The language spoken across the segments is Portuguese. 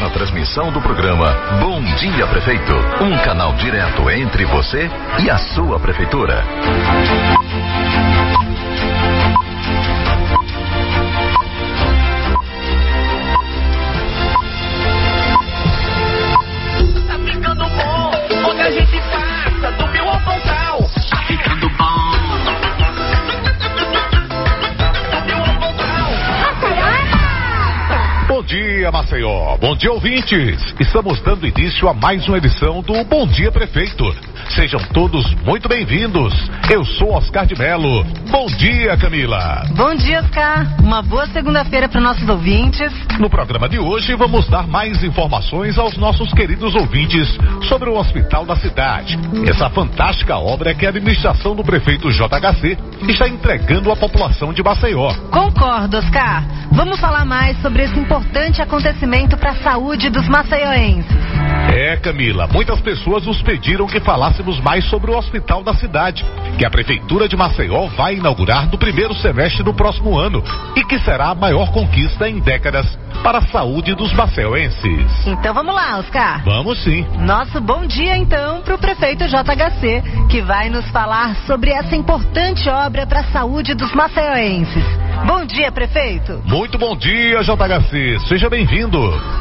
ar a transmissão do programa Bom Dia Prefeito, um canal direto entre você e a sua prefeitura. Dia, Maceió. Bom dia, ouvintes. Estamos dando início a mais uma edição do Bom Dia Prefeito. Sejam todos muito bem-vindos. Eu sou Oscar de Melo. Bom dia, Camila. Bom dia, Oscar. Uma boa segunda-feira para nossos ouvintes. No programa de hoje, vamos dar mais informações aos nossos queridos ouvintes sobre o Hospital da Cidade. Essa fantástica obra que a administração do prefeito JHC está entregando à população de Maceió. Concordo, Oscar. Vamos falar mais sobre esse importante acontecimento para a saúde dos maceioenses. É, Camila, muitas pessoas nos pediram que falássemos mais sobre o Hospital da Cidade, que a Prefeitura de Maceió vai inaugurar no primeiro semestre do próximo ano e que será a maior conquista em décadas para a saúde dos maceioenses. Então vamos lá, Oscar. Vamos sim. Nosso bom dia então para o prefeito JHC, que vai nos falar sobre essa importante obra para a saúde dos maceioenses. Bom dia, prefeito. Muito bom dia, JHC. Seja bem-vindo.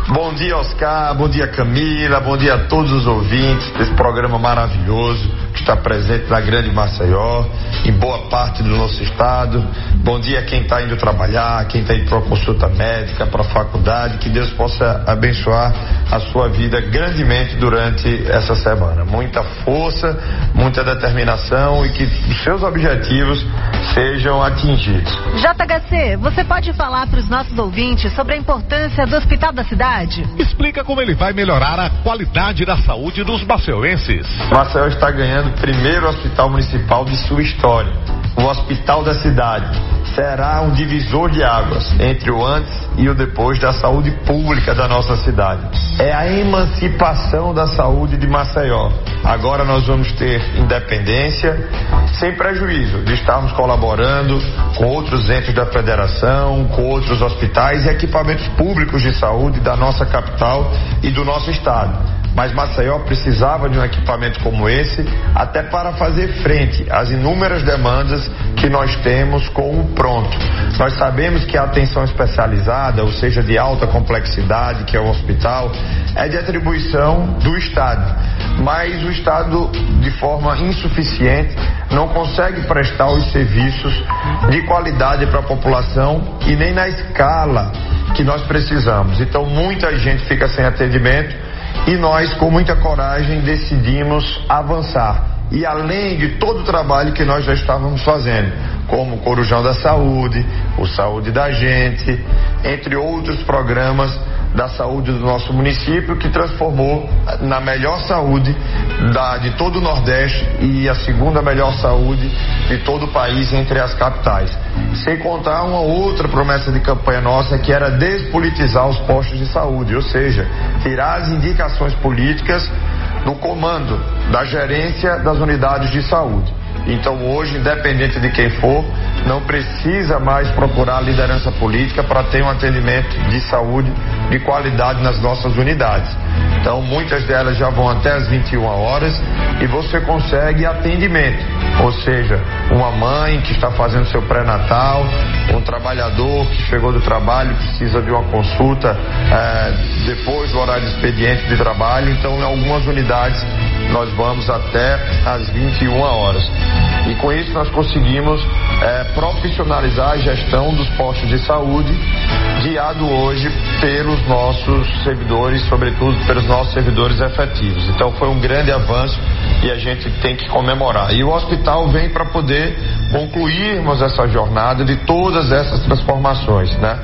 Bom dia, Oscar. Bom dia, Camila. Bom dia a todos os ouvintes desse programa maravilhoso que está presente na Grande Maceió, em boa parte do nosso estado. Bom dia a quem está indo trabalhar, quem está indo para consulta médica, para a faculdade. Que Deus possa abençoar a sua vida grandemente durante essa semana. Muita força, muita determinação e que os seus objetivos sejam atingidos. JHC, você pode falar para os nossos ouvintes sobre a importância do Hospital da Cidade? Explica como ele vai melhorar a qualidade da saúde dos maceuenses. Maceió está ganhando o primeiro hospital municipal de sua história, o Hospital da Cidade. Será um divisor de águas entre o antes e o depois da saúde pública da nossa cidade. É a emancipação da saúde de Maceió. Agora nós vamos ter independência, sem prejuízo de estarmos colaborando com outros entes da federação, com outros hospitais e equipamentos públicos de saúde da nossa capital e do nosso estado mas Maceió precisava de um equipamento como esse até para fazer frente às inúmeras demandas que nós temos com o pronto. Nós sabemos que a atenção especializada, ou seja, de alta complexidade, que é o hospital, é de atribuição do Estado, mas o Estado, de forma insuficiente, não consegue prestar os serviços de qualidade para a população e nem na escala que nós precisamos. Então, muita gente fica sem atendimento e nós, com muita coragem, decidimos avançar. E além de todo o trabalho que nós já estávamos fazendo, como o Corujão da Saúde, o Saúde da Gente, entre outros programas da saúde do nosso município, que transformou na melhor saúde da, de todo o Nordeste e a segunda melhor saúde de todo o país entre as capitais. Sem contar uma outra promessa de campanha nossa, que era despolitizar os postos de saúde, ou seja, tirar as indicações políticas do comando, da gerência das unidades de saúde. Então hoje, independente de quem for, não precisa mais procurar liderança política para ter um atendimento de saúde de qualidade nas nossas unidades. Então muitas delas já vão até as 21 horas e você consegue atendimento. Ou seja, uma mãe que está fazendo seu pré-natal, um trabalhador que chegou do trabalho precisa de uma consulta eh, depois do horário de expediente de trabalho. Então, em algumas unidades nós vamos até às 21 horas. E com isso nós conseguimos é, profissionalizar a gestão dos postos de saúde, guiado hoje pelos nossos servidores, sobretudo pelos nossos servidores efetivos. Então foi um grande avanço e a gente tem que comemorar. E o hospital vem para poder concluirmos essa jornada de todas essas transformações, né?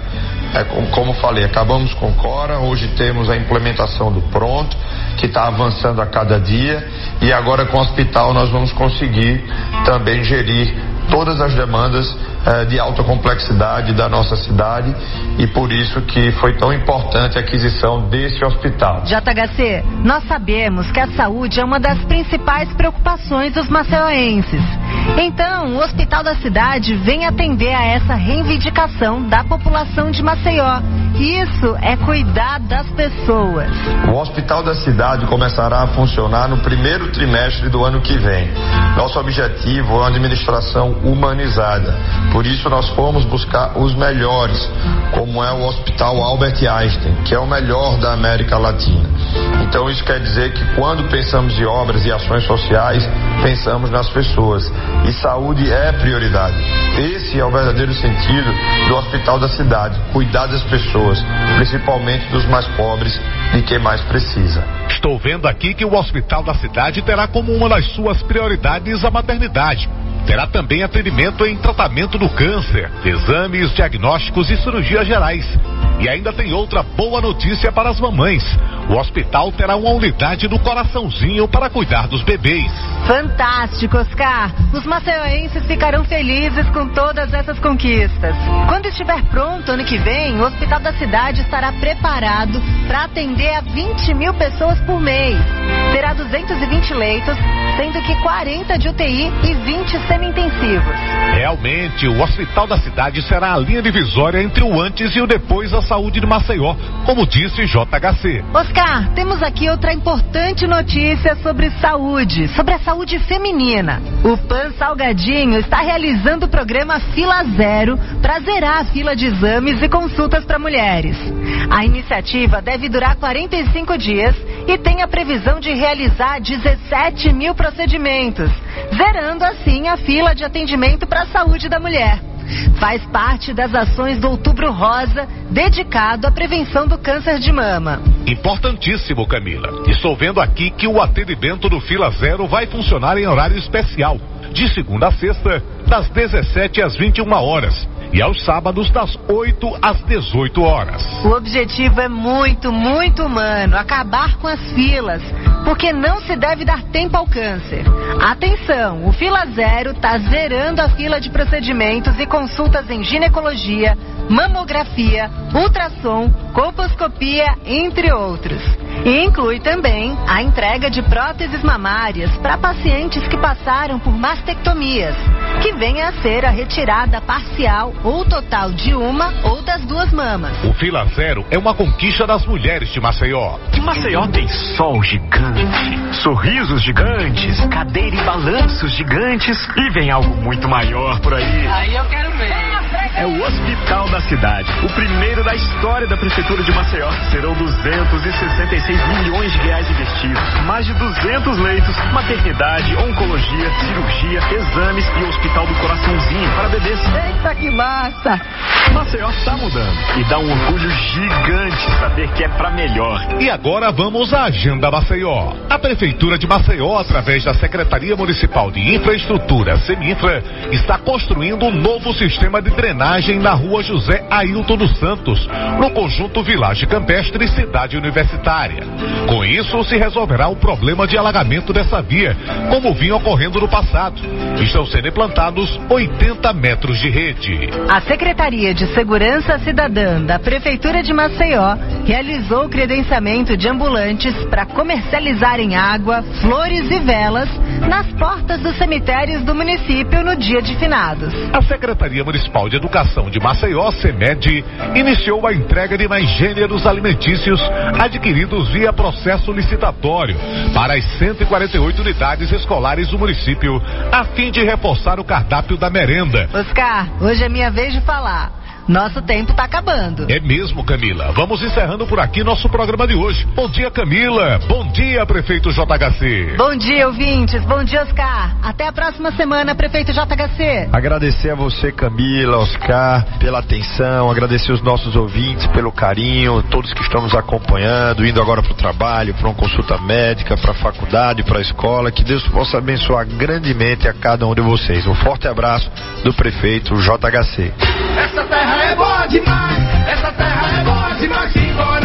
É, como falei, acabamos com Cora, hoje temos a implementação do Pronto, que está avançando a cada dia, e agora com o hospital nós vamos conseguir também gerir todas as demandas eh, de alta complexidade da nossa cidade e por isso que foi tão importante a aquisição desse hospital. JHC, nós sabemos que a saúde é uma das principais preocupações dos maceioenses. Então, o Hospital da Cidade vem atender a essa reivindicação da população de Maceió isso é cuidar das pessoas. O Hospital da Cidade começará a funcionar no primeiro trimestre do ano que vem. Nosso objetivo é uma administração humanizada. Por isso, nós fomos buscar os melhores, como é o Hospital Albert Einstein, que é o melhor da América Latina. Então, isso quer dizer que quando pensamos em obras e ações sociais, pensamos nas pessoas. E saúde é prioridade. Esse é o verdadeiro sentido do Hospital da Cidade: cuidar das pessoas, principalmente dos mais pobres, de quem mais precisa. Estou vendo aqui que o Hospital da Cidade terá como uma das suas prioridades a maternidade. Terá também atendimento em tratamento do câncer, exames diagnósticos e cirurgias gerais. E ainda tem outra boa notícia para as mamães. O hospital terá uma unidade do coraçãozinho para cuidar dos bebês. Fantástico, Oscar! Os maceioenses ficarão felizes com todas essas conquistas. Quando estiver pronto ano que vem, o Hospital da Cidade estará preparado para atender a 20 mil pessoas por mês. Terá 220 leitos, sendo que 40 de UTI e 20 semi-intensivos. Realmente, o Hospital da Cidade será a linha divisória entre o antes e o depois da saúde de Maceió, como disse JHC. Oscar, temos aqui outra importante notícia sobre saúde, sobre a saúde feminina. O PAN Salgadinho está realizando o programa Fila Zero para zerar a fila de exames e consultas para mulheres. A iniciativa deve durar 45 dias e tem a previsão de realizar 17 mil procedimentos, zerando assim a fila de atendimento para a saúde da mulher. Faz parte das ações do Outubro Rosa, dedicado à prevenção do câncer de mama. Importantíssimo, Camila. Estou vendo aqui que o atendimento do Fila Zero vai funcionar em horário especial, de segunda a sexta, das 17 às 21 horas e aos sábados das 8 às 18 horas. O objetivo é muito, muito humano, acabar com as filas, porque não se deve dar tempo ao câncer. Atenção, o Fila Zero está zerando a fila de procedimentos e consultas em ginecologia, mamografia, ultrassom, colposcopia, entre outros. E inclui também a entrega de próteses mamárias para pacientes que passaram por mastectomias, que venha a ser a retirada parcial ou total de uma ou das duas mamas. O Fila Zero é uma conquista das mulheres de Maceió. Maceió tem sol gigante, sorrisos gigantes, cadeira e balanços gigantes e vem algo muito maior por aí. Aí eu quero ver. É o Hospital da Cidade, o primeiro da história da Prefeitura de Maceió. Serão 266 milhões de reais investidos, mais de 200 leitos, maternidade, oncologia, cirurgia, exames e hospital do coraçãozinho para bebês. Eita, que massa! Maceió está mudando e dá um orgulho gigante saber que é para melhor. E agora vamos à Agenda Maceió. A Prefeitura de Maceió, através da Secretaria Municipal de Infraestrutura, Seminfra, está construindo um novo sistema de drenagem na rua José Ailton dos Santos, no conjunto Vilagem Campestre e Cidade Universitária. Com isso, se resolverá o problema de alagamento dessa via, como vinha ocorrendo no passado. Estão sendo implantados 80 metros de rede. A Secretaria de Segurança Cidadã da Prefeitura de Maceió realizou o credenciamento de ambulantes para comercializarem água, flores e velas nas portas dos cemitérios do município no dia de finados. A Secretaria Municipal de Educação de Maceió, SEMED, iniciou a entrega de mais gêneros alimentícios adquiridos via processo licitatório para as 148 unidades escolares do município, a fim de reforçar o cardápio da merenda. Oscar, hoje é minha vez de falar. Nosso tempo tá acabando. É mesmo, Camila. Vamos encerrando por aqui nosso programa de hoje. Bom dia, Camila. Bom dia, prefeito JHC. Bom dia, ouvintes. Bom dia, Oscar. Até a próxima semana, prefeito JHC. Agradecer a você, Camila, Oscar, pela atenção, agradecer os nossos ouvintes pelo carinho, todos que estão nos acompanhando, indo agora para o trabalho, para uma consulta médica, para a faculdade, para a escola. Que Deus possa abençoar grandemente a cada um de vocês. Um forte abraço do prefeito JHC. Essa terra é boa demais. Essa terra é boa demais. Simbora,